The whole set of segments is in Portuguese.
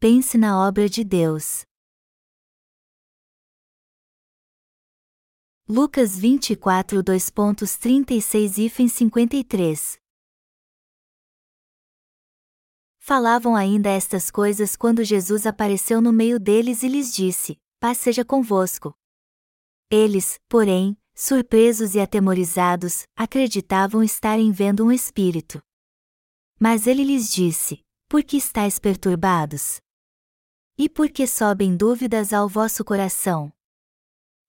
pense na obra de Deus. Lucas 24 2.36 e 53 Falavam ainda estas coisas quando Jesus apareceu no meio deles e lhes disse: Paz seja convosco. Eles, porém, surpresos e atemorizados, acreditavam estarem vendo um espírito. Mas ele lhes disse: Por que estáis perturbados? E por que sobem dúvidas ao vosso coração?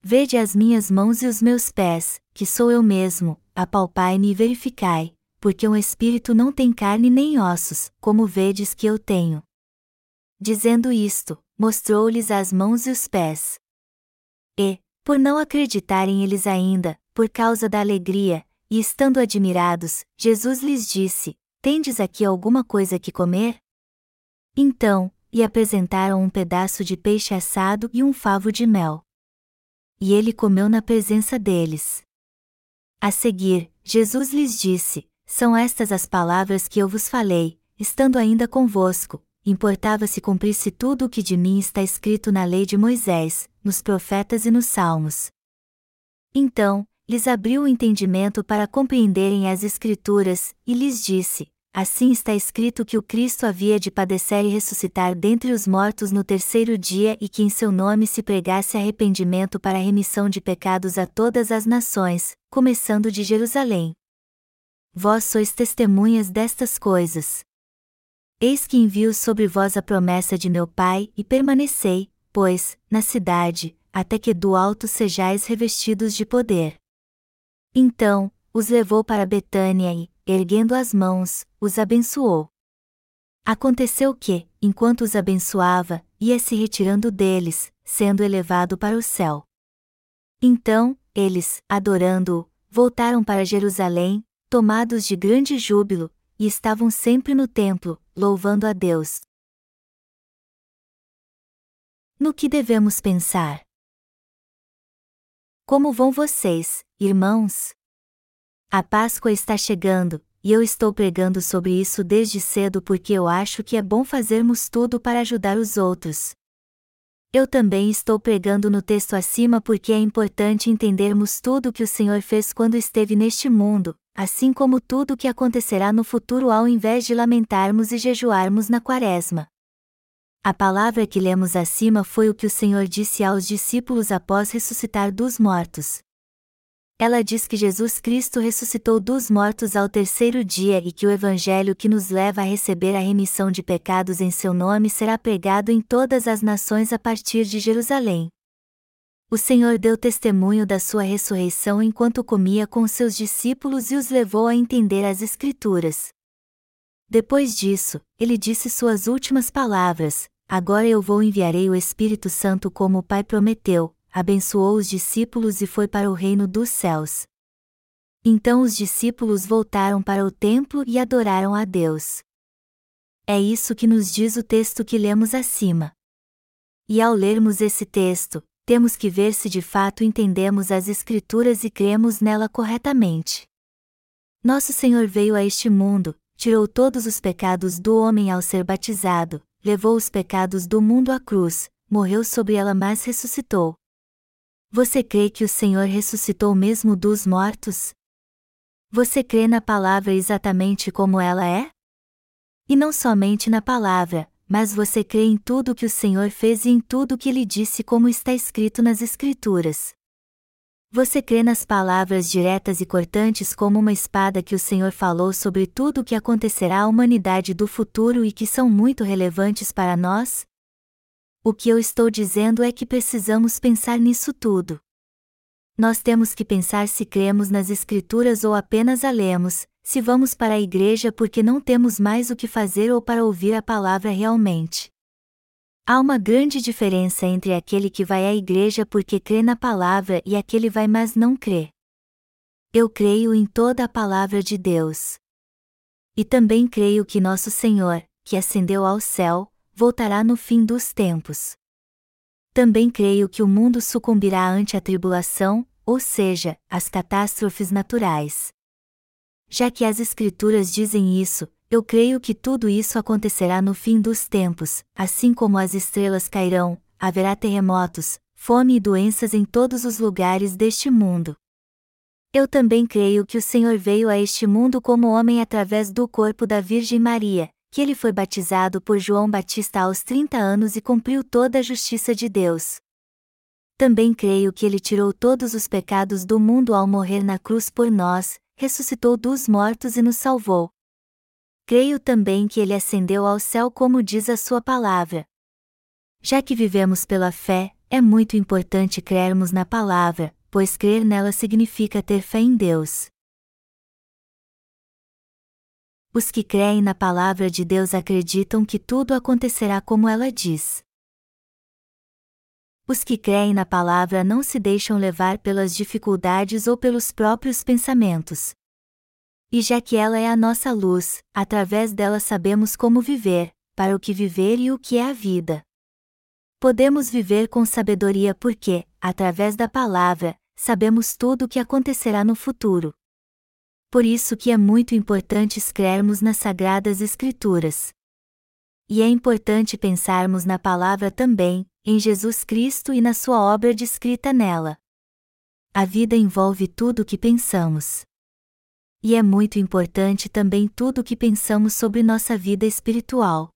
Vede as minhas mãos e os meus pés, que sou eu mesmo, apalpai-me e verificai, porque um espírito não tem carne nem ossos, como vedes que eu tenho. Dizendo isto, mostrou-lhes as mãos e os pés. E, por não acreditarem eles ainda, por causa da alegria, e estando admirados, Jesus lhes disse: Tendes aqui alguma coisa que comer? Então, e apresentaram um pedaço de peixe assado e um favo de mel e ele comeu na presença deles. A seguir, Jesus lhes disse: São estas as palavras que eu vos falei, estando ainda convosco, importava se cumprisse tudo o que de mim está escrito na lei de Moisés, nos profetas e nos salmos. Então, lhes abriu o entendimento para compreenderem as Escrituras, e lhes disse: Assim está escrito que o Cristo havia de padecer e ressuscitar dentre os mortos no terceiro dia e que em seu nome se pregasse arrependimento para a remissão de pecados a todas as nações, começando de Jerusalém. Vós sois testemunhas destas coisas. Eis que envio sobre vós a promessa de meu Pai, e permanecei, pois, na cidade, até que do alto sejais revestidos de poder. Então, os levou para Betânia e, erguendo as mãos, os abençoou. Aconteceu que, enquanto os abençoava, ia se retirando deles, sendo elevado para o céu. Então, eles, adorando-o, voltaram para Jerusalém, tomados de grande júbilo, e estavam sempre no templo, louvando a Deus. No que devemos pensar? Como vão vocês, irmãos? A Páscoa está chegando, e eu estou pregando sobre isso desde cedo porque eu acho que é bom fazermos tudo para ajudar os outros. Eu também estou pregando no texto acima porque é importante entendermos tudo o que o Senhor fez quando esteve neste mundo, assim como tudo o que acontecerá no futuro ao invés de lamentarmos e jejuarmos na quaresma. A palavra que lemos acima foi o que o Senhor disse aos discípulos após ressuscitar dos mortos ela diz que Jesus Cristo ressuscitou dos mortos ao terceiro dia e que o Evangelho que nos leva a receber a remissão de pecados em seu nome será pregado em todas as nações a partir de Jerusalém. O Senhor deu testemunho da sua ressurreição enquanto comia com seus discípulos e os levou a entender as Escrituras. Depois disso, ele disse suas últimas palavras: Agora eu vou enviarei o Espírito Santo como o Pai prometeu, abençoou os discípulos e foi para o reino dos céus. Então os discípulos voltaram para o templo e adoraram a Deus. É isso que nos diz o texto que lemos acima. E ao lermos esse texto, temos que ver se de fato entendemos as Escrituras e cremos nela corretamente. Nosso Senhor veio a este mundo, tirou todos os pecados do homem ao ser batizado, levou os pecados do mundo à cruz, morreu sobre ela mas ressuscitou, você crê que o Senhor ressuscitou mesmo dos mortos? Você crê na palavra exatamente como ela é? E não somente na palavra, mas você crê em tudo que o Senhor fez e em tudo que ele disse como está escrito nas Escrituras. Você crê nas palavras diretas e cortantes como uma espada que o Senhor falou sobre tudo o que acontecerá à humanidade do futuro e que são muito relevantes para nós? O que eu estou dizendo é que precisamos pensar nisso tudo. Nós temos que pensar se cremos nas Escrituras ou apenas a lemos, se vamos para a igreja porque não temos mais o que fazer ou para ouvir a palavra realmente. Há uma grande diferença entre aquele que vai à igreja porque crê na palavra e aquele vai mas não crê. Eu creio em toda a palavra de Deus. E também creio que nosso Senhor, que ascendeu ao céu, voltará no fim dos tempos. Também creio que o mundo sucumbirá ante a tribulação, ou seja, as catástrofes naturais. Já que as Escrituras dizem isso, eu creio que tudo isso acontecerá no fim dos tempos, assim como as estrelas cairão, haverá terremotos, fome e doenças em todos os lugares deste mundo. Eu também creio que o Senhor veio a este mundo como homem através do corpo da Virgem Maria, que ele foi batizado por João Batista aos 30 anos e cumpriu toda a justiça de Deus. Também creio que ele tirou todos os pecados do mundo ao morrer na cruz por nós, ressuscitou dos mortos e nos salvou. Creio também que ele ascendeu ao céu como diz a sua palavra. Já que vivemos pela fé, é muito importante crermos na palavra, pois crer nela significa ter fé em Deus. Os que creem na palavra de Deus acreditam que tudo acontecerá como ela diz. Os que creem na palavra não se deixam levar pelas dificuldades ou pelos próprios pensamentos. E já que ela é a nossa luz, através dela sabemos como viver, para o que viver e o que é a vida. Podemos viver com sabedoria porque, através da palavra, sabemos tudo o que acontecerá no futuro. Por isso que é muito importante crermos nas sagradas escrituras. E é importante pensarmos na palavra também, em Jesus Cristo e na sua obra descrita nela. A vida envolve tudo o que pensamos. E é muito importante também tudo o que pensamos sobre nossa vida espiritual.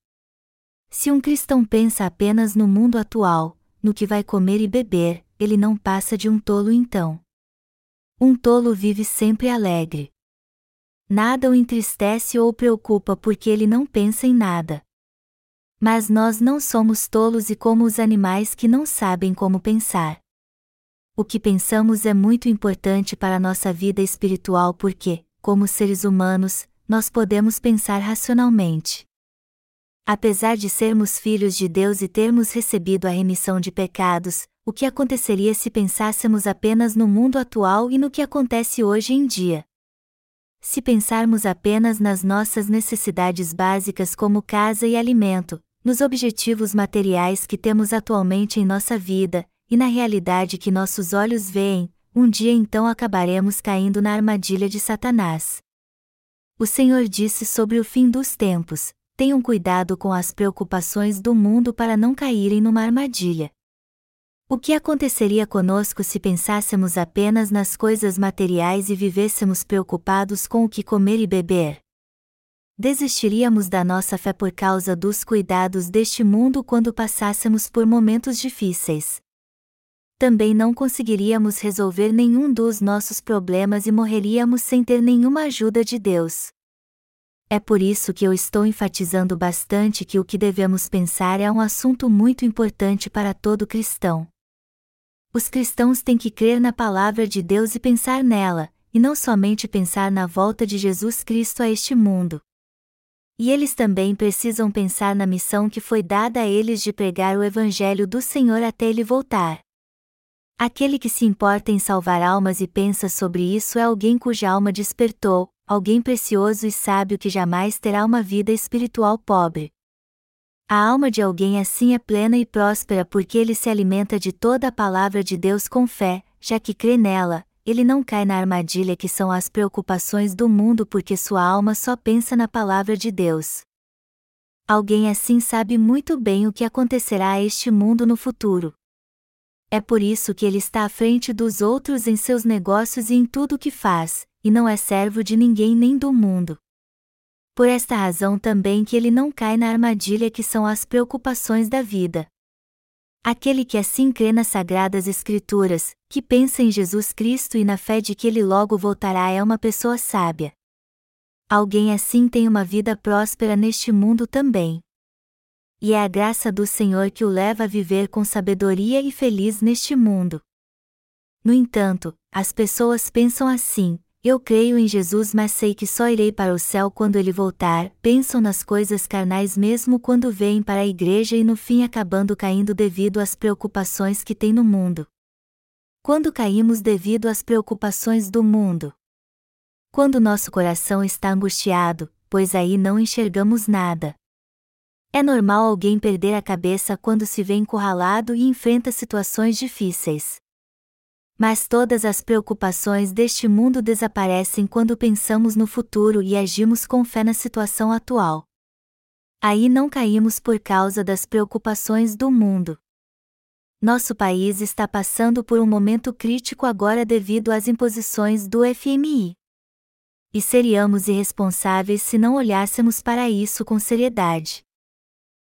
Se um cristão pensa apenas no mundo atual, no que vai comer e beber, ele não passa de um tolo então. Um tolo vive sempre alegre. Nada o entristece ou preocupa porque ele não pensa em nada. Mas nós não somos tolos e como os animais que não sabem como pensar. O que pensamos é muito importante para a nossa vida espiritual porque, como seres humanos, nós podemos pensar racionalmente. Apesar de sermos filhos de Deus e termos recebido a remissão de pecados, o que aconteceria se pensássemos apenas no mundo atual e no que acontece hoje em dia? Se pensarmos apenas nas nossas necessidades básicas como casa e alimento, nos objetivos materiais que temos atualmente em nossa vida, e na realidade que nossos olhos veem, um dia então acabaremos caindo na armadilha de Satanás. O Senhor disse sobre o fim dos tempos: tenham cuidado com as preocupações do mundo para não caírem numa armadilha. O que aconteceria conosco se pensássemos apenas nas coisas materiais e vivêssemos preocupados com o que comer e beber? Desistiríamos da nossa fé por causa dos cuidados deste mundo quando passássemos por momentos difíceis. Também não conseguiríamos resolver nenhum dos nossos problemas e morreríamos sem ter nenhuma ajuda de Deus. É por isso que eu estou enfatizando bastante que o que devemos pensar é um assunto muito importante para todo cristão. Os cristãos têm que crer na palavra de Deus e pensar nela, e não somente pensar na volta de Jesus Cristo a este mundo. E eles também precisam pensar na missão que foi dada a eles de pregar o Evangelho do Senhor até ele voltar. Aquele que se importa em salvar almas e pensa sobre isso é alguém cuja alma despertou, alguém precioso e sábio que jamais terá uma vida espiritual pobre. A alma de alguém assim é plena e próspera porque ele se alimenta de toda a palavra de Deus com fé, já que crê nela, ele não cai na armadilha que são as preocupações do mundo porque sua alma só pensa na palavra de Deus. Alguém assim sabe muito bem o que acontecerá a este mundo no futuro. É por isso que ele está à frente dos outros em seus negócios e em tudo o que faz, e não é servo de ninguém nem do mundo. Por esta razão também que ele não cai na armadilha que são as preocupações da vida. Aquele que assim crê nas sagradas Escrituras, que pensa em Jesus Cristo e na fé de que ele logo voltará é uma pessoa sábia. Alguém assim tem uma vida próspera neste mundo também. E é a graça do Senhor que o leva a viver com sabedoria e feliz neste mundo. No entanto, as pessoas pensam assim: eu creio em Jesus, mas sei que só irei para o céu quando ele voltar. Pensam nas coisas carnais mesmo quando vêm para a igreja e no fim acabando caindo devido às preocupações que tem no mundo. Quando caímos devido às preocupações do mundo? Quando nosso coração está angustiado, pois aí não enxergamos nada. É normal alguém perder a cabeça quando se vê encurralado e enfrenta situações difíceis. Mas todas as preocupações deste mundo desaparecem quando pensamos no futuro e agimos com fé na situação atual. Aí não caímos por causa das preocupações do mundo. Nosso país está passando por um momento crítico agora devido às imposições do FMI. E seríamos irresponsáveis se não olhássemos para isso com seriedade.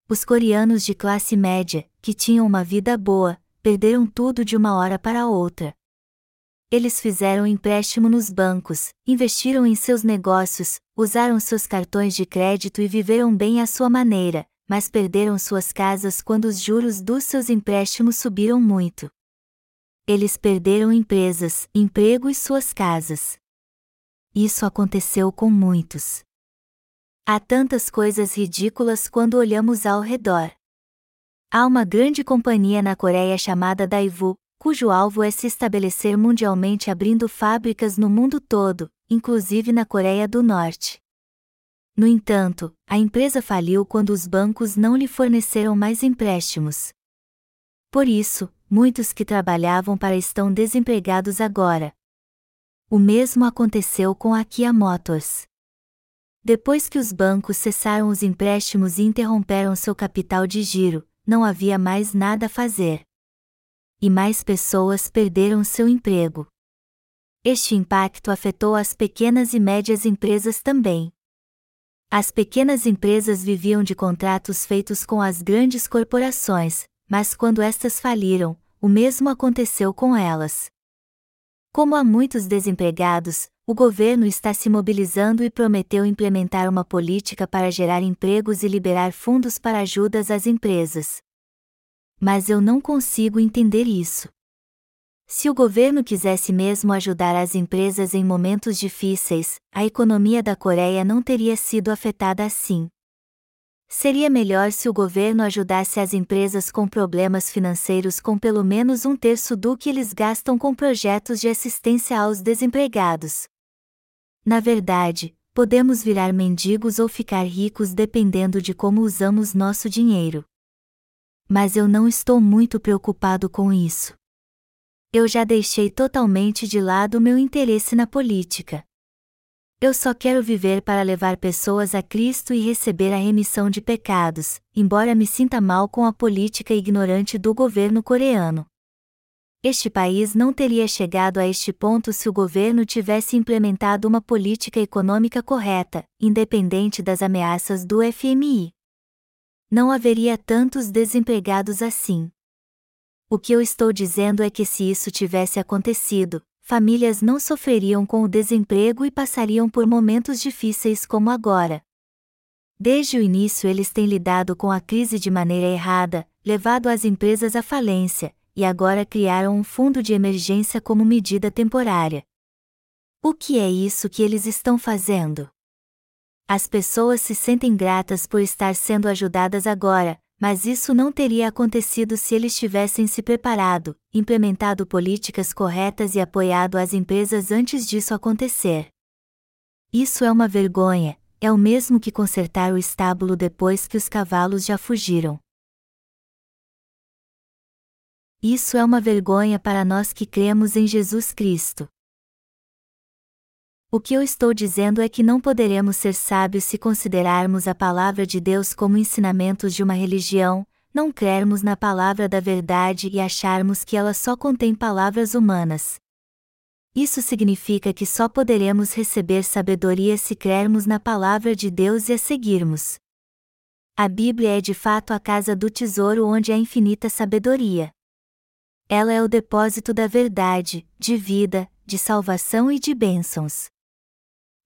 Os coreanos de classe média, que tinham uma vida boa, perderam tudo de uma hora para outra. Eles fizeram empréstimo nos bancos, investiram em seus negócios, usaram seus cartões de crédito e viveram bem à sua maneira, mas perderam suas casas quando os juros dos seus empréstimos subiram muito. Eles perderam empresas, emprego e suas casas. Isso aconteceu com muitos. Há tantas coisas ridículas quando olhamos ao redor. Há uma grande companhia na Coreia chamada Daewoo, cujo alvo é se estabelecer mundialmente abrindo fábricas no mundo todo, inclusive na Coreia do Norte. No entanto, a empresa faliu quando os bancos não lhe forneceram mais empréstimos. Por isso, muitos que trabalhavam para estão desempregados agora. O mesmo aconteceu com a Kia Motors. Depois que os bancos cessaram os empréstimos e interromperam seu capital de giro, não havia mais nada a fazer. E mais pessoas perderam seu emprego. Este impacto afetou as pequenas e médias empresas também. As pequenas empresas viviam de contratos feitos com as grandes corporações, mas quando estas faliram, o mesmo aconteceu com elas. Como há muitos desempregados, o governo está se mobilizando e prometeu implementar uma política para gerar empregos e liberar fundos para ajudas às empresas. Mas eu não consigo entender isso. Se o governo quisesse mesmo ajudar as empresas em momentos difíceis, a economia da Coreia não teria sido afetada assim. Seria melhor se o governo ajudasse as empresas com problemas financeiros com pelo menos um terço do que eles gastam com projetos de assistência aos desempregados. Na verdade, podemos virar mendigos ou ficar ricos dependendo de como usamos nosso dinheiro. Mas eu não estou muito preocupado com isso. Eu já deixei totalmente de lado meu interesse na política. Eu só quero viver para levar pessoas a Cristo e receber a remissão de pecados, embora me sinta mal com a política ignorante do governo coreano. Este país não teria chegado a este ponto se o governo tivesse implementado uma política econômica correta, independente das ameaças do FMI. Não haveria tantos desempregados assim. O que eu estou dizendo é que se isso tivesse acontecido, famílias não sofreriam com o desemprego e passariam por momentos difíceis como agora. Desde o início eles têm lidado com a crise de maneira errada, levado as empresas à falência, e agora criaram um fundo de emergência como medida temporária. O que é isso que eles estão fazendo? As pessoas se sentem gratas por estar sendo ajudadas agora, mas isso não teria acontecido se eles tivessem se preparado, implementado políticas corretas e apoiado as empresas antes disso acontecer. Isso é uma vergonha, é o mesmo que consertar o estábulo depois que os cavalos já fugiram. Isso é uma vergonha para nós que cremos em Jesus Cristo. O que eu estou dizendo é que não poderemos ser sábios se considerarmos a palavra de Deus como ensinamentos de uma religião, não crermos na palavra da verdade e acharmos que ela só contém palavras humanas. Isso significa que só poderemos receber sabedoria se crermos na palavra de Deus e a seguirmos. A Bíblia é de fato a casa do tesouro onde há infinita sabedoria. Ela é o depósito da verdade, de vida, de salvação e de bênçãos.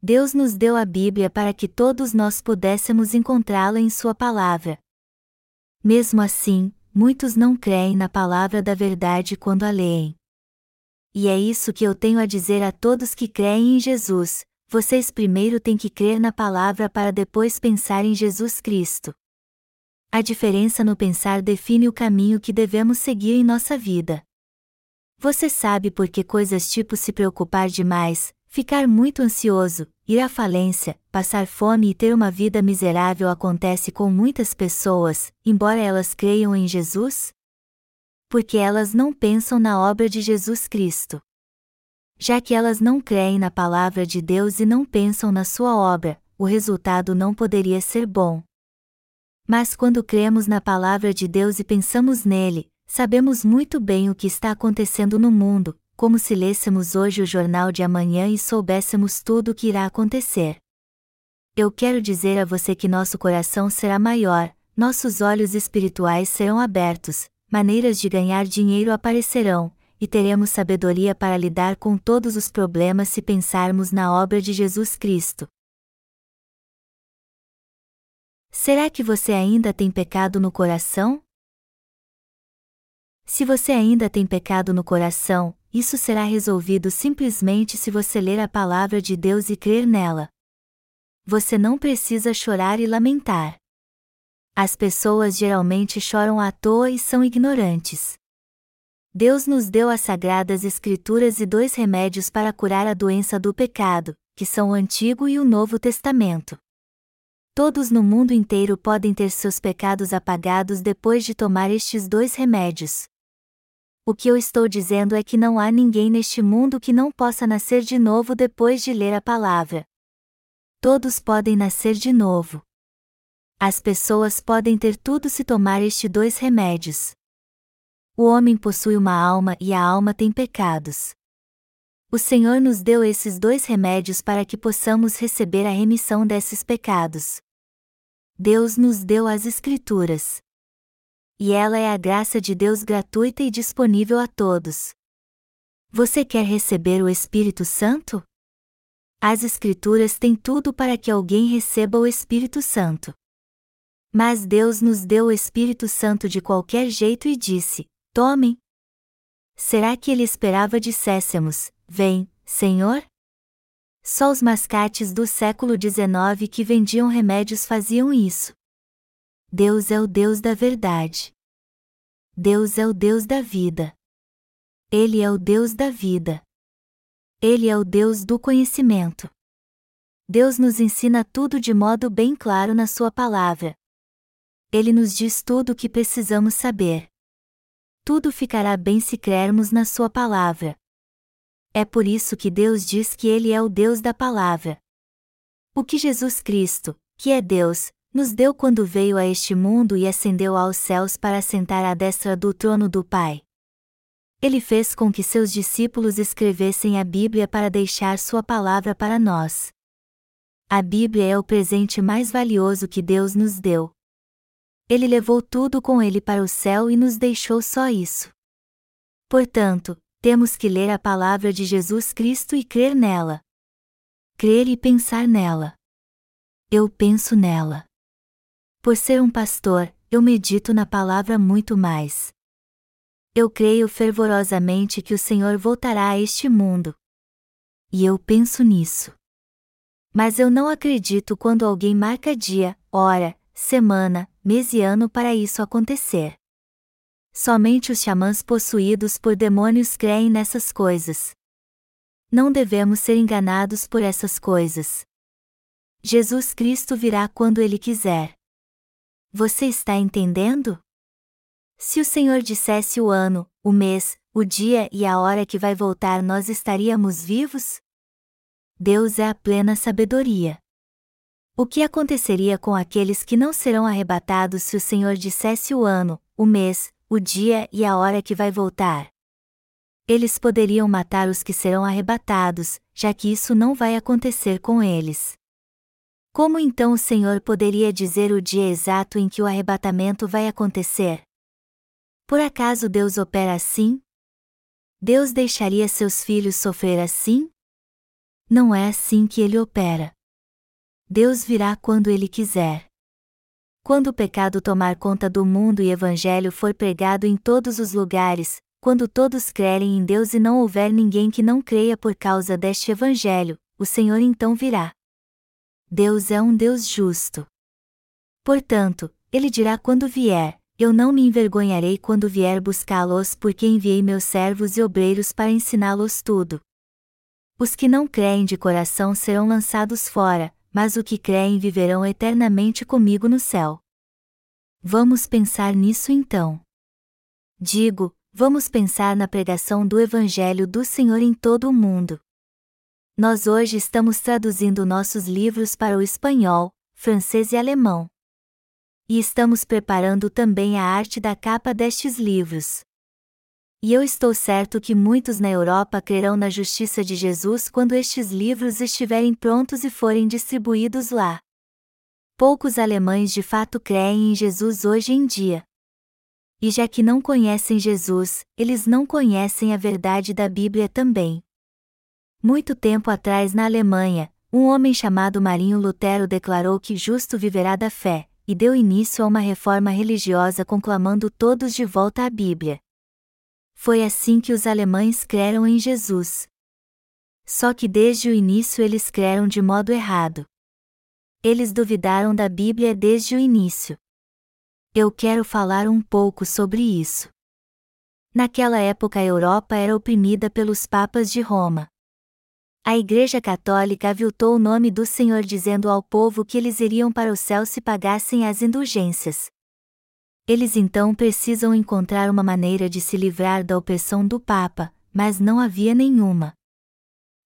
Deus nos deu a Bíblia para que todos nós pudéssemos encontrá-la em Sua palavra. Mesmo assim, muitos não creem na palavra da verdade quando a leem. E é isso que eu tenho a dizer a todos que creem em Jesus: vocês primeiro têm que crer na palavra para depois pensar em Jesus Cristo. A diferença no pensar define o caminho que devemos seguir em nossa vida. Você sabe por que coisas tipo se preocupar demais, Ficar muito ansioso, ir à falência, passar fome e ter uma vida miserável acontece com muitas pessoas, embora elas creiam em Jesus? porque elas não pensam na obra de Jesus Cristo. Já que elas não creem na palavra de Deus e não pensam na sua obra, o resultado não poderia ser bom. Mas quando cremos na palavra de Deus e pensamos nele, sabemos muito bem o que está acontecendo no mundo, como se lêssemos hoje o jornal de amanhã e soubéssemos tudo o que irá acontecer. Eu quero dizer a você que nosso coração será maior, nossos olhos espirituais serão abertos, maneiras de ganhar dinheiro aparecerão, e teremos sabedoria para lidar com todos os problemas se pensarmos na obra de Jesus Cristo. Será que você ainda tem pecado no coração? Se você ainda tem pecado no coração, isso será resolvido simplesmente se você ler a palavra de Deus e crer nela. Você não precisa chorar e lamentar. As pessoas geralmente choram à toa e são ignorantes. Deus nos deu as sagradas Escrituras e dois remédios para curar a doença do pecado, que são o Antigo e o Novo Testamento. Todos no mundo inteiro podem ter seus pecados apagados depois de tomar estes dois remédios. O que eu estou dizendo é que não há ninguém neste mundo que não possa nascer de novo depois de ler a palavra. Todos podem nascer de novo. As pessoas podem ter tudo se tomar estes dois remédios. O homem possui uma alma e a alma tem pecados. O Senhor nos deu esses dois remédios para que possamos receber a remissão desses pecados. Deus nos deu as Escrituras. E ela é a graça de Deus gratuita e disponível a todos. Você quer receber o Espírito Santo? As Escrituras têm tudo para que alguém receba o Espírito Santo. Mas Deus nos deu o Espírito Santo de qualquer jeito e disse: Tomem. Será que ele esperava disséssemos: Vem, Senhor? Só os mascates do século XIX que vendiam remédios faziam isso. Deus é o Deus da verdade. Deus é o Deus da vida. Ele é o Deus da vida. Ele é o Deus do conhecimento. Deus nos ensina tudo de modo bem claro na Sua palavra. Ele nos diz tudo o que precisamos saber tudo ficará bem se crermos na Sua palavra. É por isso que Deus diz que Ele é o Deus da palavra. O que Jesus Cristo, que é Deus, nos deu quando veio a este mundo e ascendeu aos céus para sentar à destra do trono do Pai. Ele fez com que seus discípulos escrevessem a Bíblia para deixar Sua palavra para nós. A Bíblia é o presente mais valioso que Deus nos deu. Ele levou tudo com ele para o céu e nos deixou só isso. Portanto, temos que ler a palavra de Jesus Cristo e crer nela. Crer e pensar nela. Eu penso nela. Por ser um pastor, eu medito na palavra muito mais. Eu creio fervorosamente que o Senhor voltará a este mundo. E eu penso nisso. Mas eu não acredito quando alguém marca dia, hora, semana, mês e ano para isso acontecer. Somente os xamãs possuídos por demônios creem nessas coisas. Não devemos ser enganados por essas coisas. Jesus Cristo virá quando Ele quiser. Você está entendendo? Se o Senhor dissesse o ano, o mês, o dia e a hora que vai voltar, nós estaríamos vivos? Deus é a plena sabedoria. O que aconteceria com aqueles que não serão arrebatados se o Senhor dissesse o ano, o mês, o dia e a hora que vai voltar? Eles poderiam matar os que serão arrebatados, já que isso não vai acontecer com eles. Como então o Senhor poderia dizer o dia exato em que o arrebatamento vai acontecer? Por acaso Deus opera assim? Deus deixaria seus filhos sofrer assim? Não é assim que ele opera. Deus virá quando Ele quiser. Quando o pecado tomar conta do mundo e Evangelho for pregado em todos os lugares, quando todos crerem em Deus e não houver ninguém que não creia por causa deste Evangelho, o Senhor então virá. Deus é um Deus justo. Portanto, Ele dirá quando vier: Eu não me envergonharei quando vier buscá-los, porque enviei meus servos e obreiros para ensiná-los tudo. Os que não creem de coração serão lançados fora, mas o que creem viverão eternamente comigo no céu. Vamos pensar nisso então. Digo, vamos pensar na pregação do Evangelho do Senhor em todo o mundo. Nós hoje estamos traduzindo nossos livros para o espanhol, francês e alemão. E estamos preparando também a arte da capa destes livros. E eu estou certo que muitos na Europa crerão na justiça de Jesus quando estes livros estiverem prontos e forem distribuídos lá. Poucos alemães de fato creem em Jesus hoje em dia. E já que não conhecem Jesus, eles não conhecem a verdade da Bíblia também. Muito tempo atrás na Alemanha, um homem chamado Marinho Lutero declarou que justo viverá da fé, e deu início a uma reforma religiosa conclamando todos de volta à Bíblia. Foi assim que os alemães creram em Jesus. Só que desde o início eles creram de modo errado. Eles duvidaram da Bíblia desde o início. Eu quero falar um pouco sobre isso. Naquela época a Europa era oprimida pelos papas de Roma. A Igreja Católica aviltou o nome do Senhor dizendo ao povo que eles iriam para o céu se pagassem as indulgências. Eles então precisam encontrar uma maneira de se livrar da opressão do Papa, mas não havia nenhuma.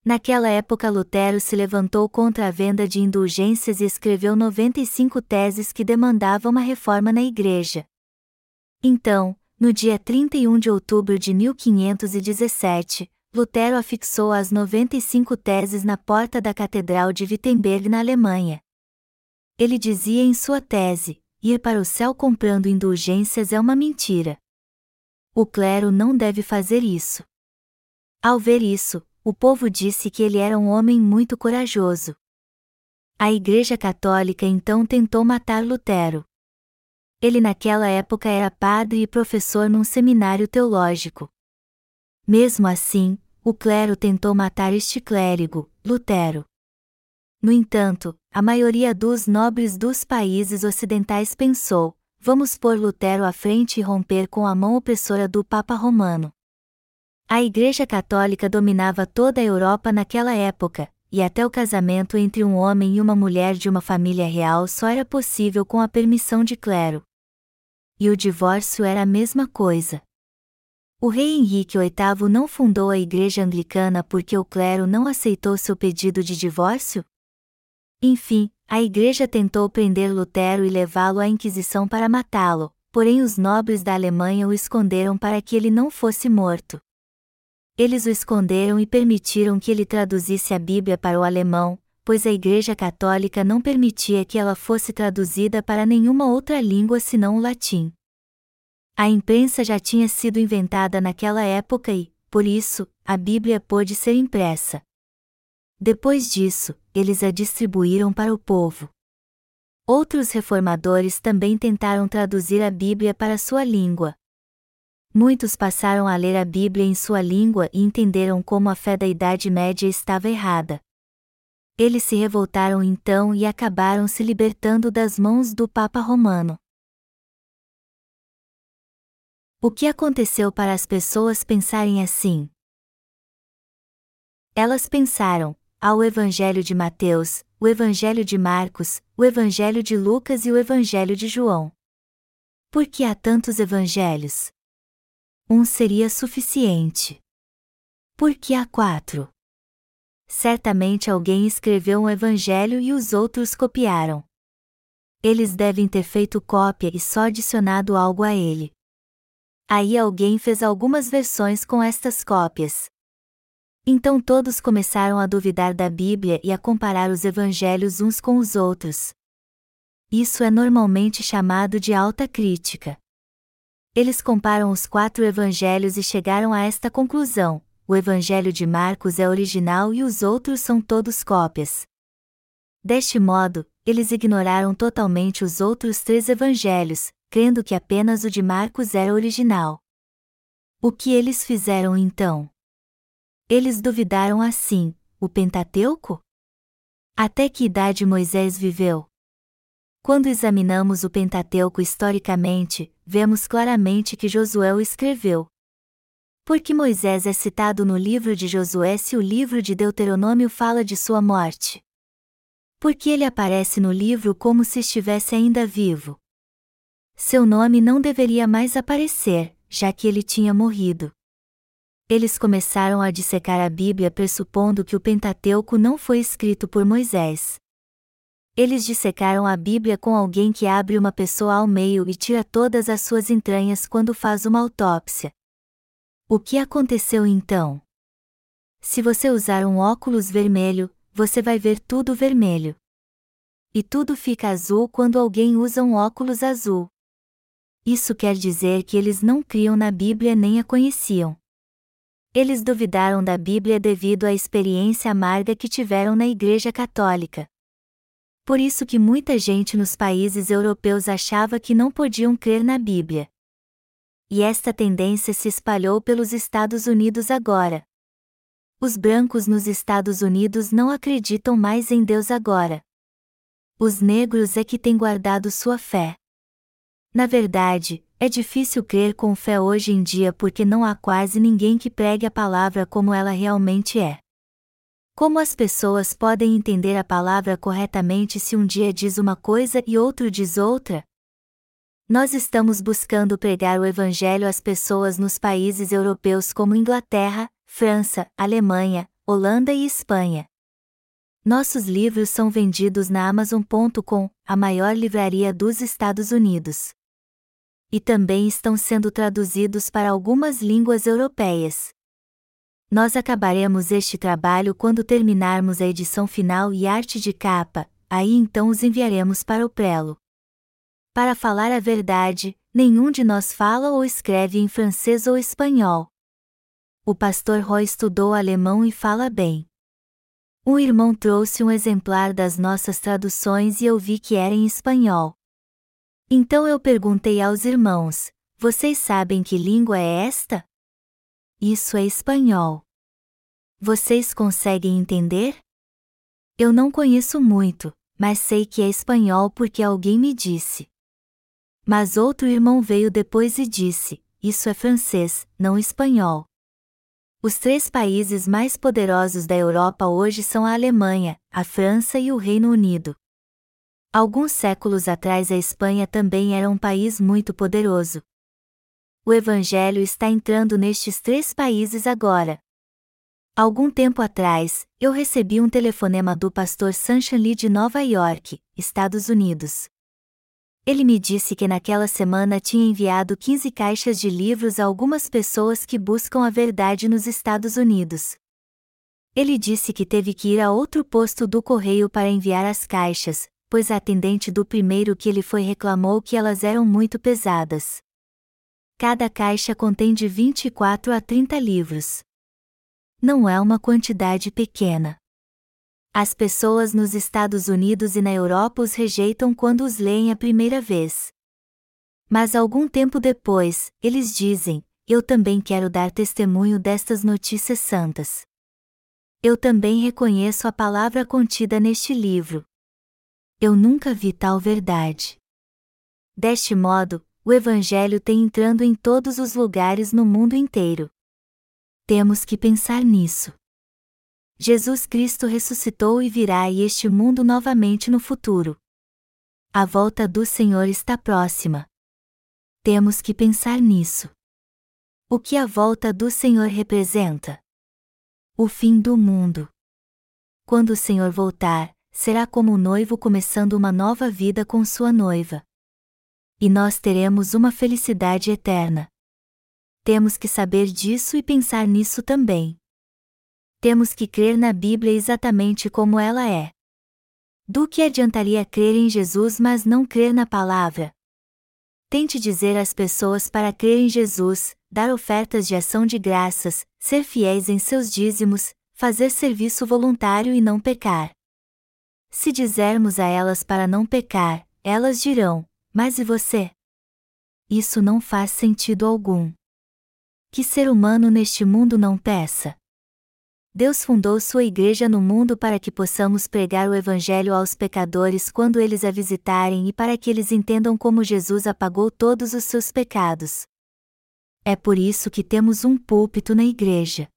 Naquela época Lutero se levantou contra a venda de indulgências e escreveu 95 teses que demandavam uma reforma na Igreja. Então, no dia 31 de outubro de 1517, Lutero afixou as 95 teses na porta da Catedral de Wittenberg na Alemanha. Ele dizia em sua tese: ir para o céu comprando indulgências é uma mentira. O clero não deve fazer isso. Ao ver isso, o povo disse que ele era um homem muito corajoso. A Igreja Católica então tentou matar Lutero. Ele naquela época era padre e professor num seminário teológico. Mesmo assim, o clero tentou matar este clérigo, Lutero. No entanto, a maioria dos nobres dos países ocidentais pensou: vamos pôr Lutero à frente e romper com a mão opressora do Papa Romano. A Igreja Católica dominava toda a Europa naquela época, e até o casamento entre um homem e uma mulher de uma família real só era possível com a permissão de clero. E o divórcio era a mesma coisa. O rei Henrique VIII não fundou a Igreja Anglicana porque o clero não aceitou seu pedido de divórcio? Enfim, a igreja tentou prender Lutero e levá-lo à Inquisição para matá-lo, porém os nobres da Alemanha o esconderam para que ele não fosse morto. Eles o esconderam e permitiram que ele traduzisse a Bíblia para o alemão, pois a Igreja Católica não permitia que ela fosse traduzida para nenhuma outra língua senão o latim. A imprensa já tinha sido inventada naquela época e, por isso, a Bíblia pôde ser impressa. Depois disso, eles a distribuíram para o povo. Outros reformadores também tentaram traduzir a Bíblia para sua língua. Muitos passaram a ler a Bíblia em sua língua e entenderam como a fé da Idade Média estava errada. Eles se revoltaram então e acabaram se libertando das mãos do Papa Romano. O que aconteceu para as pessoas pensarem assim? Elas pensaram: há o Evangelho de Mateus, o Evangelho de Marcos, o Evangelho de Lucas e o Evangelho de João. Por que há tantos evangelhos? Um seria suficiente. Por que há quatro? Certamente alguém escreveu um evangelho e os outros copiaram. Eles devem ter feito cópia e só adicionado algo a ele. Aí alguém fez algumas versões com estas cópias. Então todos começaram a duvidar da Bíblia e a comparar os evangelhos uns com os outros. Isso é normalmente chamado de alta crítica. Eles comparam os quatro evangelhos e chegaram a esta conclusão: o evangelho de Marcos é original e os outros são todos cópias. Deste modo, eles ignoraram totalmente os outros três evangelhos, crendo que apenas o de Marcos era original. O que eles fizeram então? Eles duvidaram assim: o Pentateuco? Até que idade Moisés viveu? Quando examinamos o Pentateuco historicamente, vemos claramente que Josué o escreveu. Porque Moisés é citado no livro de Josué se o livro de Deuteronômio fala de sua morte? Porque ele aparece no livro como se estivesse ainda vivo. Seu nome não deveria mais aparecer, já que ele tinha morrido. Eles começaram a dissecar a Bíblia pressupondo que o Pentateuco não foi escrito por Moisés. Eles dissecaram a Bíblia com alguém que abre uma pessoa ao meio e tira todas as suas entranhas quando faz uma autópsia. O que aconteceu então? Se você usar um óculos vermelho, você vai ver tudo vermelho. E tudo fica azul quando alguém usa um óculos azul. Isso quer dizer que eles não criam na Bíblia nem a conheciam. Eles duvidaram da Bíblia devido à experiência amarga que tiveram na Igreja Católica. Por isso que muita gente nos países europeus achava que não podiam crer na Bíblia. E esta tendência se espalhou pelos Estados Unidos agora. Os brancos nos Estados Unidos não acreditam mais em Deus agora. Os negros é que têm guardado sua fé. Na verdade, é difícil crer com fé hoje em dia porque não há quase ninguém que pregue a palavra como ela realmente é. Como as pessoas podem entender a palavra corretamente se um dia diz uma coisa e outro diz outra? Nós estamos buscando pregar o Evangelho às pessoas nos países europeus como Inglaterra, França, Alemanha, Holanda e Espanha. Nossos livros são vendidos na Amazon.com, a maior livraria dos Estados Unidos. E também estão sendo traduzidos para algumas línguas europeias. Nós acabaremos este trabalho quando terminarmos a edição final e arte de capa, aí então os enviaremos para o prelo. Para falar a verdade, nenhum de nós fala ou escreve em francês ou espanhol. O pastor Roy estudou alemão e fala bem. Um irmão trouxe um exemplar das nossas traduções e eu vi que era em espanhol. Então eu perguntei aos irmãos: Vocês sabem que língua é esta? Isso é espanhol. Vocês conseguem entender? Eu não conheço muito, mas sei que é espanhol porque alguém me disse. Mas outro irmão veio depois e disse: Isso é francês, não espanhol. Os três países mais poderosos da Europa hoje são a Alemanha, a França e o Reino Unido. Alguns séculos atrás a Espanha também era um país muito poderoso. O Evangelho está entrando nestes três países agora. Algum tempo atrás, eu recebi um telefonema do pastor Sunshine Lee de Nova York, Estados Unidos. Ele me disse que naquela semana tinha enviado 15 caixas de livros a algumas pessoas que buscam a verdade nos Estados Unidos. Ele disse que teve que ir a outro posto do correio para enviar as caixas, pois a atendente do primeiro que ele foi reclamou que elas eram muito pesadas. Cada caixa contém de 24 a 30 livros. Não é uma quantidade pequena. As pessoas nos Estados Unidos e na Europa os rejeitam quando os leem a primeira vez. Mas algum tempo depois, eles dizem: Eu também quero dar testemunho destas notícias santas. Eu também reconheço a palavra contida neste livro. Eu nunca vi tal verdade. Deste modo, o Evangelho tem entrando em todos os lugares no mundo inteiro. Temos que pensar nisso. Jesus Cristo ressuscitou e virá e este mundo novamente no futuro. A volta do Senhor está próxima. Temos que pensar nisso. O que a volta do Senhor representa? O fim do mundo. Quando o Senhor voltar, será como o noivo começando uma nova vida com sua noiva. E nós teremos uma felicidade eterna. Temos que saber disso e pensar nisso também temos que crer na Bíblia exatamente como ela é. Do que adiantaria crer em Jesus mas não crer na palavra? Tente dizer às pessoas para crer em Jesus, dar ofertas de ação de graças, ser fiéis em seus dízimos, fazer serviço voluntário e não pecar. Se dizermos a elas para não pecar, elas dirão: Mas e você? Isso não faz sentido algum. Que ser humano neste mundo não peça? Deus fundou sua igreja no mundo para que possamos pregar o Evangelho aos pecadores quando eles a visitarem e para que eles entendam como Jesus apagou todos os seus pecados. É por isso que temos um púlpito na igreja.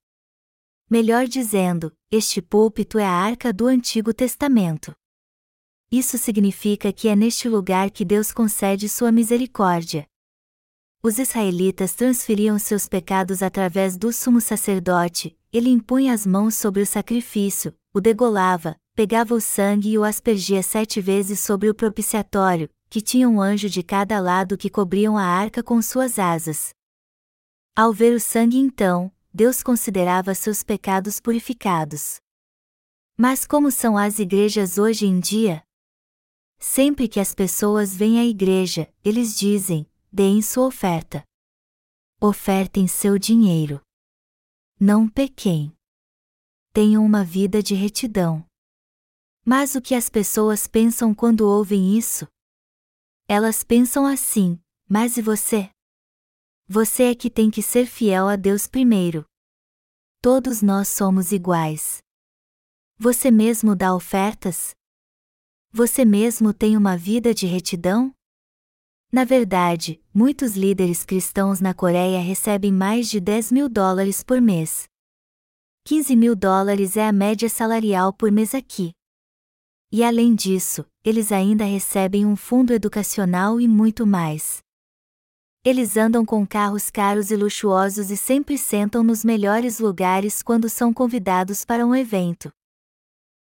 Melhor dizendo, este púlpito é a arca do Antigo Testamento. Isso significa que é neste lugar que Deus concede sua misericórdia. Os israelitas transferiam seus pecados através do sumo sacerdote, ele impunha as mãos sobre o sacrifício, o degolava, pegava o sangue e o aspergia sete vezes sobre o propiciatório, que tinha um anjo de cada lado que cobriam a arca com suas asas. Ao ver o sangue então, Deus considerava seus pecados purificados. Mas como são as igrejas hoje em dia? Sempre que as pessoas vêm à igreja, eles dizem: deem sua oferta. Ofertem seu dinheiro. Não pequem. Tenham uma vida de retidão. Mas o que as pessoas pensam quando ouvem isso? Elas pensam assim: mas e você? Você é que tem que ser fiel a Deus primeiro. Todos nós somos iguais. Você mesmo dá ofertas? Você mesmo tem uma vida de retidão? Na verdade, muitos líderes cristãos na Coreia recebem mais de 10 mil dólares por mês. 15 mil dólares é a média salarial por mês aqui. E além disso, eles ainda recebem um fundo educacional e muito mais. Eles andam com carros caros e luxuosos e sempre sentam nos melhores lugares quando são convidados para um evento.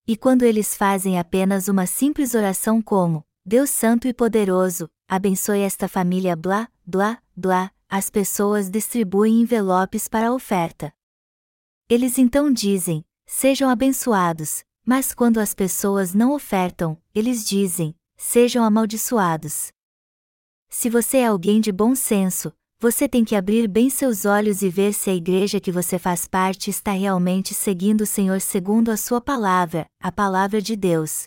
E quando eles fazem apenas uma simples oração como: Deus Santo e Poderoso, abençoe esta família blá, blá, blá, as pessoas distribuem envelopes para a oferta. Eles então dizem: Sejam abençoados, mas quando as pessoas não ofertam, eles dizem: Sejam amaldiçoados. Se você é alguém de bom senso, você tem que abrir bem seus olhos e ver se a igreja que você faz parte está realmente seguindo o Senhor segundo a sua palavra, a palavra de Deus.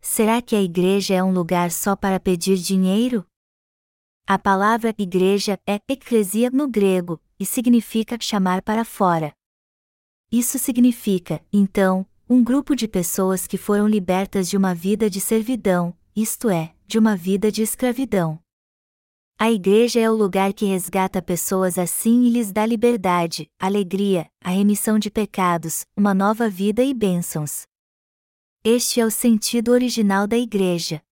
Será que a igreja é um lugar só para pedir dinheiro? A palavra igreja é eclesia no grego, e significa chamar para fora. Isso significa, então, um grupo de pessoas que foram libertas de uma vida de servidão, isto é, de uma vida de escravidão. A igreja é o lugar que resgata pessoas assim e lhes dá liberdade, alegria, a remissão de pecados, uma nova vida e bênçãos. Este é o sentido original da igreja.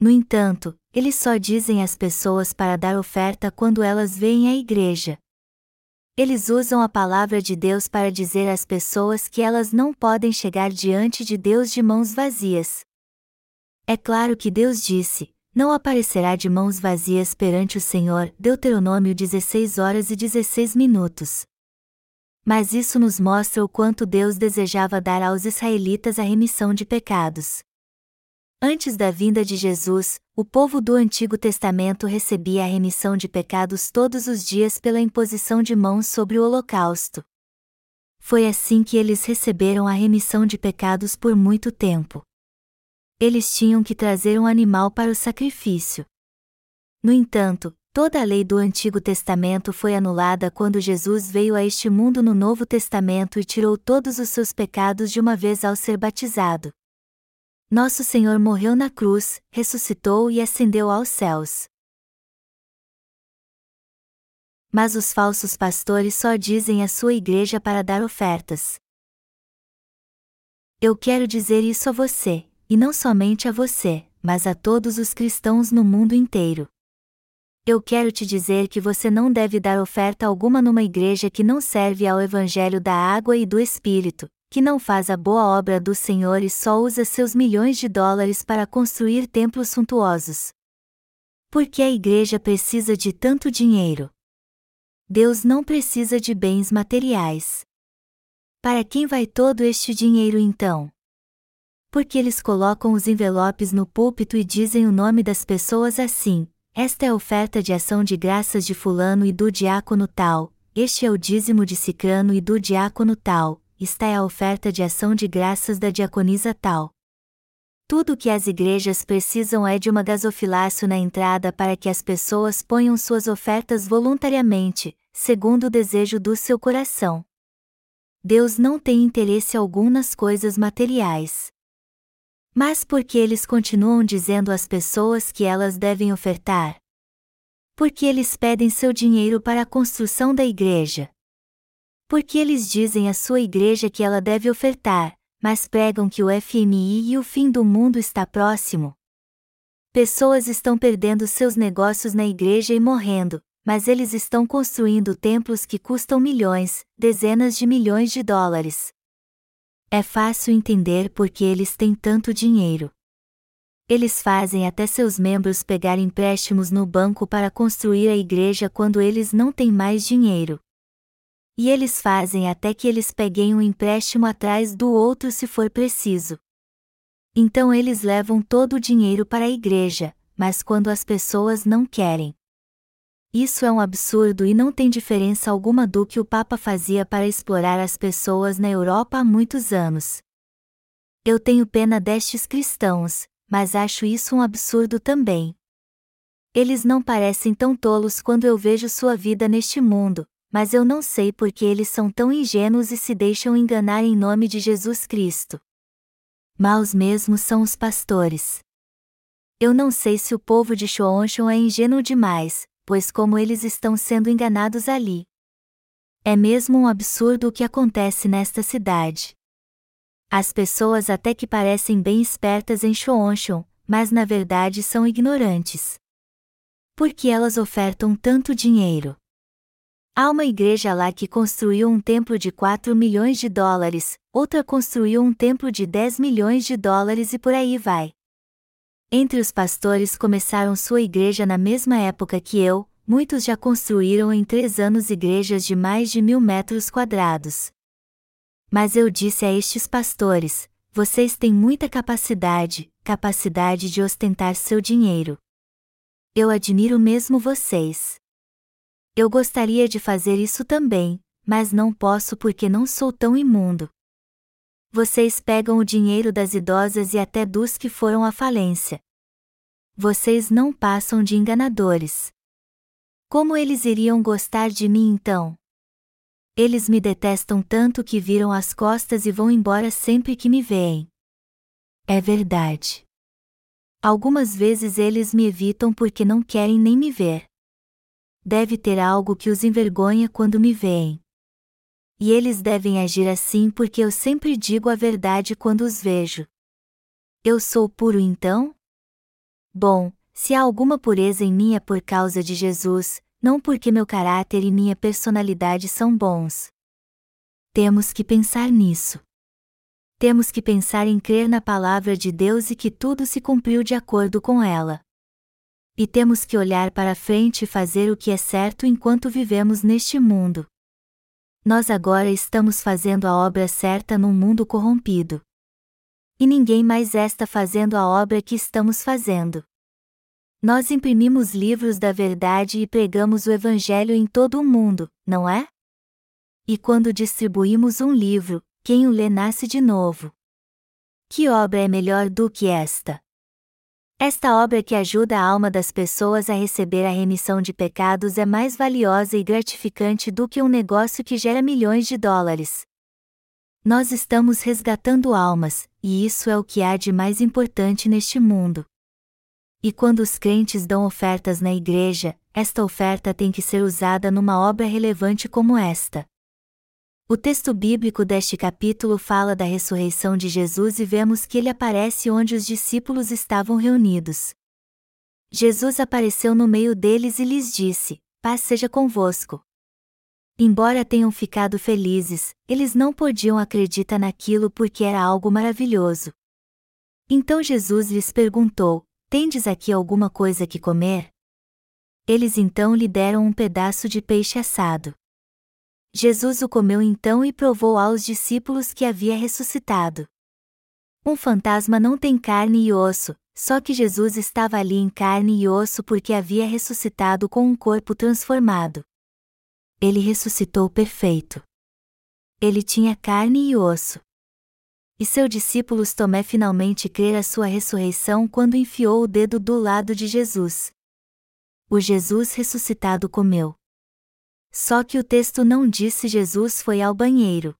No entanto, eles só dizem às pessoas para dar oferta quando elas veem a igreja. Eles usam a palavra de Deus para dizer às pessoas que elas não podem chegar diante de Deus de mãos vazias. É claro que Deus disse: Não aparecerá de mãos vazias perante o Senhor. Deuteronômio 16 horas e 16 minutos. Mas isso nos mostra o quanto Deus desejava dar aos israelitas a remissão de pecados. Antes da vinda de Jesus, o povo do Antigo Testamento recebia a remissão de pecados todos os dias pela imposição de mãos sobre o holocausto. Foi assim que eles receberam a remissão de pecados por muito tempo eles tinham que trazer um animal para o sacrifício. No entanto, toda a lei do Antigo Testamento foi anulada quando Jesus veio a este mundo no Novo Testamento e tirou todos os seus pecados de uma vez ao ser batizado. Nosso Senhor morreu na cruz, ressuscitou e ascendeu aos céus. Mas os falsos pastores só dizem à sua igreja para dar ofertas. Eu quero dizer isso a você, e não somente a você, mas a todos os cristãos no mundo inteiro. Eu quero te dizer que você não deve dar oferta alguma numa igreja que não serve ao Evangelho da água e do Espírito, que não faz a boa obra do Senhor e só usa seus milhões de dólares para construir templos suntuosos. Porque a igreja precisa de tanto dinheiro. Deus não precisa de bens materiais. Para quem vai todo este dinheiro então? Porque eles colocam os envelopes no púlpito e dizem o nome das pessoas assim: Esta é a oferta de ação de graças de Fulano e do diácono tal, este é o dízimo de Cicrano e do diácono tal, esta é a oferta de ação de graças da diaconisa tal. Tudo o que as igrejas precisam é de uma gasofilácio na entrada para que as pessoas ponham suas ofertas voluntariamente, segundo o desejo do seu coração. Deus não tem interesse algum nas coisas materiais. Mas por que eles continuam dizendo às pessoas que elas devem ofertar? Porque eles pedem seu dinheiro para a construção da igreja. Porque eles dizem à sua igreja que ela deve ofertar, mas pregam que o FMI e o fim do mundo está próximo. Pessoas estão perdendo seus negócios na igreja e morrendo, mas eles estão construindo templos que custam milhões, dezenas de milhões de dólares. É fácil entender porque eles têm tanto dinheiro. Eles fazem até seus membros pegar empréstimos no banco para construir a igreja quando eles não têm mais dinheiro. E eles fazem até que eles peguem um empréstimo atrás do outro se for preciso. Então eles levam todo o dinheiro para a igreja, mas quando as pessoas não querem, isso é um absurdo e não tem diferença alguma do que o Papa fazia para explorar as pessoas na Europa há muitos anos. Eu tenho pena destes cristãos, mas acho isso um absurdo também. Eles não parecem tão tolos quando eu vejo sua vida neste mundo, mas eu não sei por que eles são tão ingênuos e se deixam enganar em nome de Jesus Cristo. Maus mesmos são os pastores. Eu não sei se o povo de Shoonshon é ingênuo demais, pois como eles estão sendo enganados ali. É mesmo um absurdo o que acontece nesta cidade. As pessoas até que parecem bem espertas em Shoonshon, mas na verdade são ignorantes. Por que elas ofertam tanto dinheiro? Há uma igreja lá que construiu um templo de 4 milhões de dólares, outra construiu um templo de 10 milhões de dólares e por aí vai. Entre os pastores começaram sua igreja na mesma época que eu, muitos já construíram em três anos igrejas de mais de mil metros quadrados. Mas eu disse a estes pastores: vocês têm muita capacidade, capacidade de ostentar seu dinheiro. Eu admiro mesmo vocês. Eu gostaria de fazer isso também, mas não posso porque não sou tão imundo vocês pegam o dinheiro das idosas e até dos que foram à falência. Vocês não passam de enganadores. Como eles iriam gostar de mim então? Eles me detestam tanto que viram as costas e vão embora sempre que me veem. É verdade. Algumas vezes eles me evitam porque não querem nem me ver. Deve ter algo que os envergonha quando me veem. E eles devem agir assim porque eu sempre digo a verdade quando os vejo. Eu sou puro então? Bom, se há alguma pureza em mim é por causa de Jesus, não porque meu caráter e minha personalidade são bons. Temos que pensar nisso. Temos que pensar em crer na palavra de Deus e que tudo se cumpriu de acordo com ela. E temos que olhar para frente e fazer o que é certo enquanto vivemos neste mundo nós agora estamos fazendo a obra certa num mundo corrompido. E ninguém mais está fazendo a obra que estamos fazendo. Nós imprimimos livros da verdade e pregamos o Evangelho em todo o mundo, não é? E quando distribuímos um livro, quem o lê nasce de novo. Que obra é melhor do que esta? Esta obra que ajuda a alma das pessoas a receber a remissão de pecados é mais valiosa e gratificante do que um negócio que gera milhões de dólares. Nós estamos resgatando almas, e isso é o que há de mais importante neste mundo. E quando os crentes dão ofertas na igreja, esta oferta tem que ser usada numa obra relevante como esta. O texto bíblico deste capítulo fala da ressurreição de Jesus e vemos que ele aparece onde os discípulos estavam reunidos. Jesus apareceu no meio deles e lhes disse: Paz seja convosco. Embora tenham ficado felizes, eles não podiam acreditar naquilo porque era algo maravilhoso. Então Jesus lhes perguntou: Tendes aqui alguma coisa que comer? Eles então lhe deram um pedaço de peixe assado. Jesus o comeu então e provou aos discípulos que havia ressuscitado. Um fantasma não tem carne e osso, só que Jesus estava ali em carne e osso porque havia ressuscitado com um corpo transformado. Ele ressuscitou perfeito. Ele tinha carne e osso. E seu discípulo Tomé finalmente crer a sua ressurreição quando enfiou o dedo do lado de Jesus. O Jesus ressuscitado comeu. Só que o texto não disse Jesus foi ao banheiro.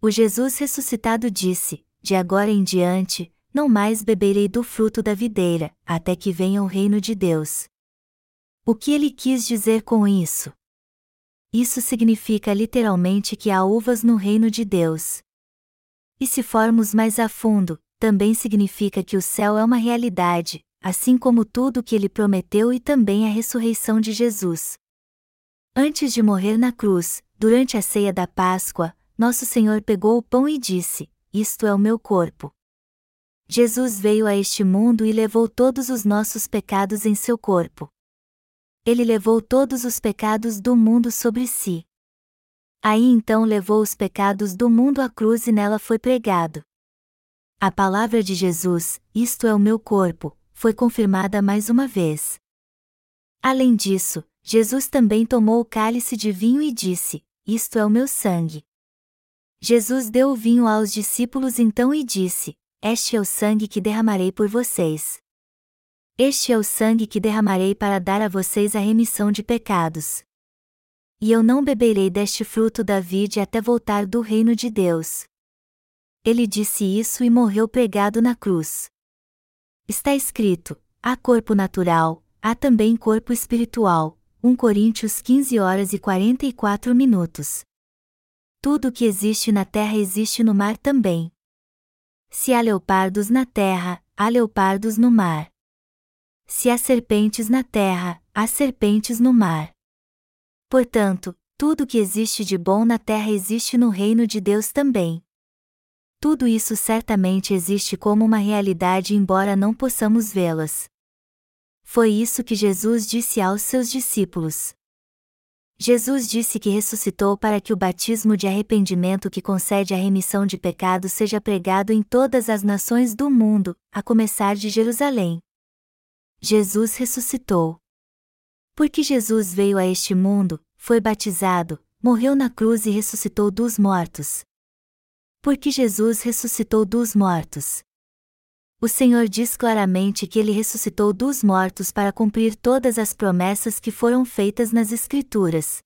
O Jesus ressuscitado disse: De agora em diante, não mais beberei do fruto da videira, até que venha o reino de Deus. O que ele quis dizer com isso? Isso significa literalmente que há uvas no reino de Deus. E se formos mais a fundo, também significa que o céu é uma realidade, assim como tudo o que ele prometeu e também a ressurreição de Jesus. Antes de morrer na cruz, durante a ceia da Páscoa, nosso Senhor pegou o pão e disse: Isto é o meu corpo. Jesus veio a este mundo e levou todos os nossos pecados em seu corpo. Ele levou todos os pecados do mundo sobre si. Aí então levou os pecados do mundo à cruz e nela foi pregado. A palavra de Jesus, isto é o meu corpo, foi confirmada mais uma vez. Além disso, Jesus também tomou o cálice de vinho e disse: Isto é o meu sangue. Jesus deu o vinho aos discípulos então e disse: Este é o sangue que derramarei por vocês. Este é o sangue que derramarei para dar a vocês a remissão de pecados. E eu não beberei deste fruto da vide até voltar do reino de Deus. Ele disse isso e morreu pregado na cruz. Está escrito: há corpo natural, há também corpo espiritual. 1 Coríntios 15 horas e 44 minutos. Tudo o que existe na terra existe no mar também. Se há leopardos na terra, há leopardos no mar. Se há serpentes na terra, há serpentes no mar. Portanto, tudo que existe de bom na terra existe no reino de Deus também. Tudo isso certamente existe como uma realidade, embora não possamos vê-las. Foi isso que Jesus disse aos seus discípulos. Jesus disse que ressuscitou para que o batismo de arrependimento que concede a remissão de pecados seja pregado em todas as nações do mundo, a começar de Jerusalém. Jesus ressuscitou. Porque Jesus veio a este mundo, foi batizado, morreu na cruz e ressuscitou dos mortos, porque Jesus ressuscitou dos mortos. O Senhor diz claramente que ele ressuscitou dos mortos para cumprir todas as promessas que foram feitas nas Escrituras.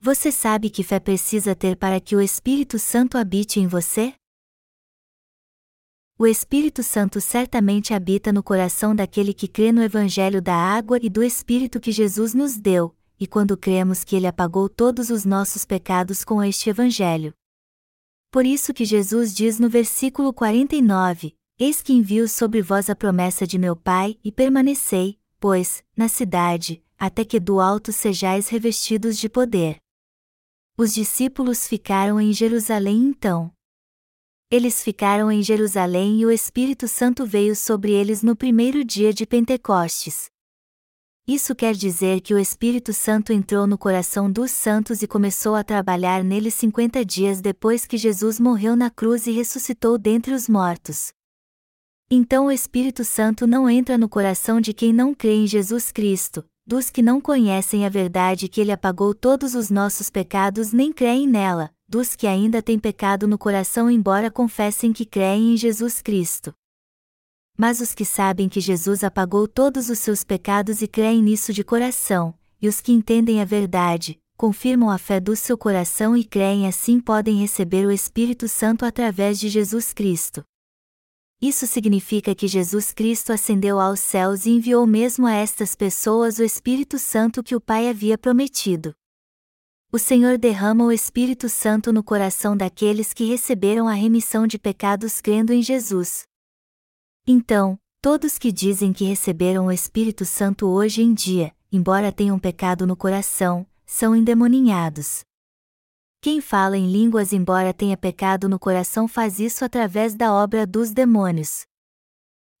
Você sabe que fé precisa ter para que o Espírito Santo habite em você? O Espírito Santo certamente habita no coração daquele que crê no Evangelho da água e do Espírito que Jesus nos deu, e quando cremos que Ele apagou todos os nossos pecados com este Evangelho. Por isso que Jesus diz no versículo 49: Eis que envio sobre vós a promessa de meu Pai, e permanecei, pois, na cidade, até que do alto sejais revestidos de poder. Os discípulos ficaram em Jerusalém então. Eles ficaram em Jerusalém e o Espírito Santo veio sobre eles no primeiro dia de Pentecostes. Isso quer dizer que o Espírito Santo entrou no coração dos santos e começou a trabalhar neles 50 dias depois que Jesus morreu na cruz e ressuscitou dentre os mortos. Então o Espírito Santo não entra no coração de quem não crê em Jesus Cristo, dos que não conhecem a verdade que ele apagou todos os nossos pecados nem creem nela, dos que ainda têm pecado no coração embora confessem que creem em Jesus Cristo mas os que sabem que Jesus apagou todos os seus pecados e creem nisso de coração, e os que entendem a verdade, confirmam a fé do seu coração e creem assim podem receber o Espírito Santo através de Jesus Cristo. Isso significa que Jesus Cristo ascendeu aos céus e enviou mesmo a estas pessoas o Espírito Santo que o Pai havia prometido. O Senhor derrama o Espírito Santo no coração daqueles que receberam a remissão de pecados crendo em Jesus. Então, todos que dizem que receberam o Espírito Santo hoje em dia, embora tenham pecado no coração, são endemoninhados. Quem fala em línguas embora tenha pecado no coração faz isso através da obra dos demônios.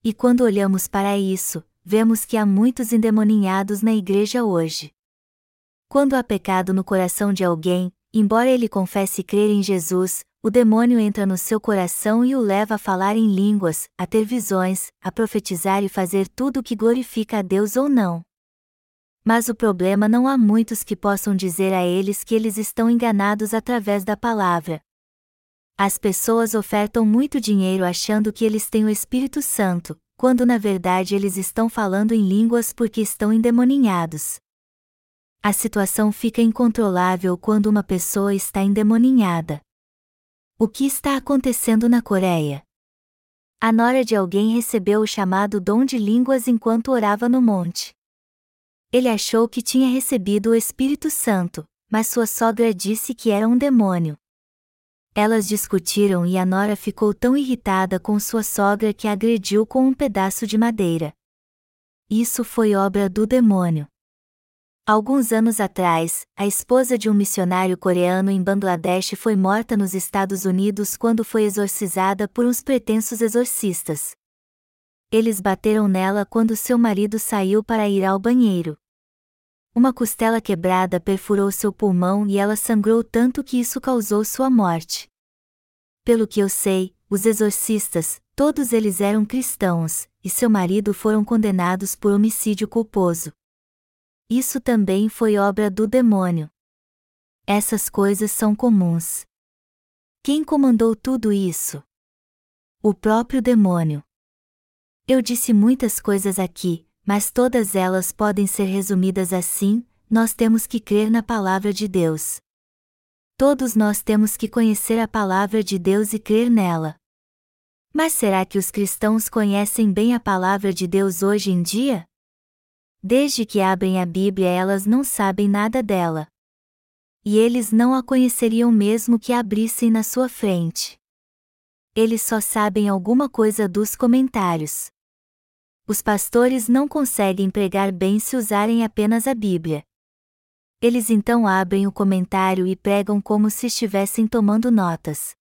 E quando olhamos para isso, vemos que há muitos endemoninhados na igreja hoje. Quando há pecado no coração de alguém, embora ele confesse crer em Jesus, o demônio entra no seu coração e o leva a falar em línguas, a ter visões, a profetizar e fazer tudo o que glorifica a Deus ou não. Mas o problema não há muitos que possam dizer a eles que eles estão enganados através da palavra. As pessoas ofertam muito dinheiro achando que eles têm o Espírito Santo, quando na verdade eles estão falando em línguas porque estão endemoninhados. A situação fica incontrolável quando uma pessoa está endemoninhada. O que está acontecendo na Coreia? A nora de alguém recebeu o chamado dom de línguas enquanto orava no monte. Ele achou que tinha recebido o Espírito Santo, mas sua sogra disse que era um demônio. Elas discutiram e a nora ficou tão irritada com sua sogra que agrediu com um pedaço de madeira. Isso foi obra do demônio. Alguns anos atrás, a esposa de um missionário coreano em Bangladesh foi morta nos Estados Unidos quando foi exorcizada por uns pretensos exorcistas. Eles bateram nela quando seu marido saiu para ir ao banheiro. Uma costela quebrada perfurou seu pulmão e ela sangrou tanto que isso causou sua morte. Pelo que eu sei, os exorcistas, todos eles eram cristãos, e seu marido foram condenados por homicídio culposo. Isso também foi obra do demônio. Essas coisas são comuns. Quem comandou tudo isso? O próprio demônio. Eu disse muitas coisas aqui, mas todas elas podem ser resumidas assim: nós temos que crer na palavra de Deus. Todos nós temos que conhecer a palavra de Deus e crer nela. Mas será que os cristãos conhecem bem a palavra de Deus hoje em dia? Desde que abrem a Bíblia, elas não sabem nada dela. E eles não a conheceriam mesmo que abrissem na sua frente. Eles só sabem alguma coisa dos comentários. Os pastores não conseguem pregar bem se usarem apenas a Bíblia. Eles então abrem o comentário e pregam como se estivessem tomando notas.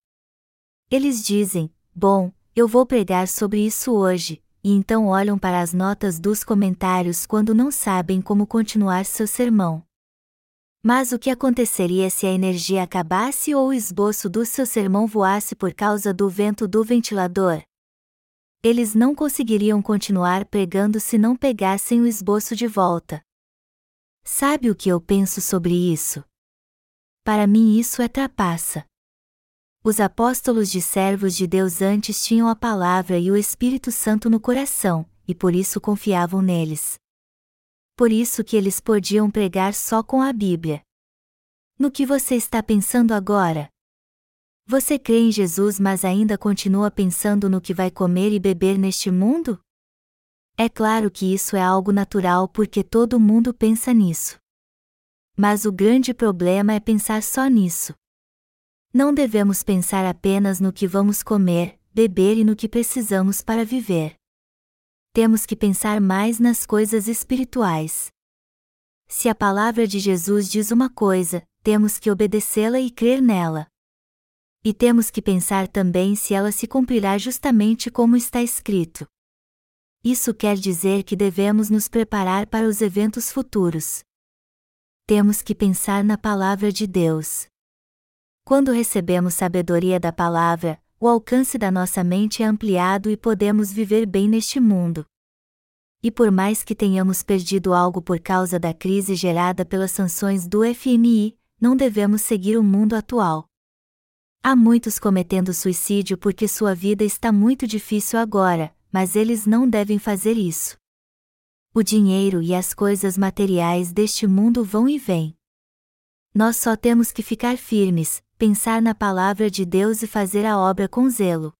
Eles dizem: Bom, eu vou pregar sobre isso hoje, e então olham para as notas dos comentários quando não sabem como continuar seu sermão. Mas o que aconteceria se a energia acabasse ou o esboço do seu sermão voasse por causa do vento do ventilador? eles não conseguiriam continuar pregando se não pegassem o esboço de volta. Sabe o que eu penso sobre isso? Para mim isso é trapaça. Os apóstolos de servos de Deus antes tinham a palavra e o Espírito Santo no coração, e por isso confiavam neles. Por isso que eles podiam pregar só com a Bíblia. No que você está pensando agora? Você crê em Jesus, mas ainda continua pensando no que vai comer e beber neste mundo? É claro que isso é algo natural porque todo mundo pensa nisso. Mas o grande problema é pensar só nisso. Não devemos pensar apenas no que vamos comer, beber e no que precisamos para viver. Temos que pensar mais nas coisas espirituais. Se a palavra de Jesus diz uma coisa, temos que obedecê-la e crer nela. E temos que pensar também se ela se cumprirá justamente como está escrito. Isso quer dizer que devemos nos preparar para os eventos futuros. Temos que pensar na palavra de Deus. Quando recebemos sabedoria da palavra, o alcance da nossa mente é ampliado e podemos viver bem neste mundo. E por mais que tenhamos perdido algo por causa da crise gerada pelas sanções do FMI, não devemos seguir o mundo atual. Há muitos cometendo suicídio porque sua vida está muito difícil agora, mas eles não devem fazer isso. O dinheiro e as coisas materiais deste mundo vão e vêm. Nós só temos que ficar firmes, pensar na palavra de Deus e fazer a obra com zelo.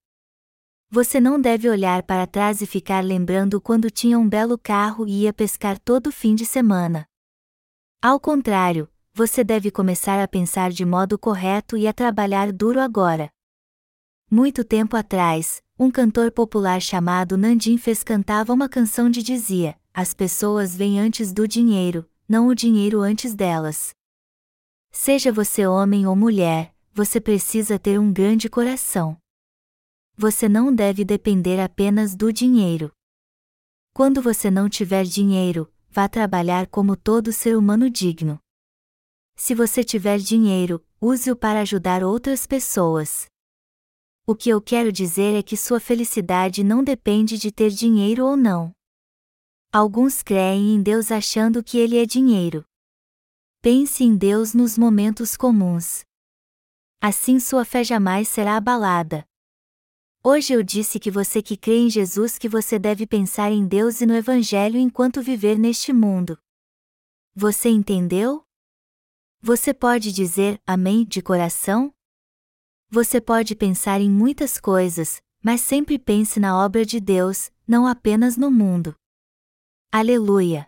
Você não deve olhar para trás e ficar lembrando quando tinha um belo carro e ia pescar todo fim de semana. Ao contrário, você deve começar a pensar de modo correto e a trabalhar duro agora. Muito tempo atrás, um cantor popular chamado Nandim fez cantava uma canção de dizia: As pessoas vêm antes do dinheiro, não o dinheiro antes delas. Seja você homem ou mulher, você precisa ter um grande coração. Você não deve depender apenas do dinheiro. Quando você não tiver dinheiro, vá trabalhar como todo ser humano digno. Se você tiver dinheiro, use-o para ajudar outras pessoas. O que eu quero dizer é que sua felicidade não depende de ter dinheiro ou não. Alguns creem em Deus achando que Ele é dinheiro. Pense em Deus nos momentos comuns. Assim sua fé jamais será abalada. Hoje eu disse que você que crê em Jesus que você deve pensar em Deus e no Evangelho enquanto viver neste mundo. Você entendeu? Você pode dizer Amém de coração? Você pode pensar em muitas coisas, mas sempre pense na obra de Deus, não apenas no mundo. Aleluia!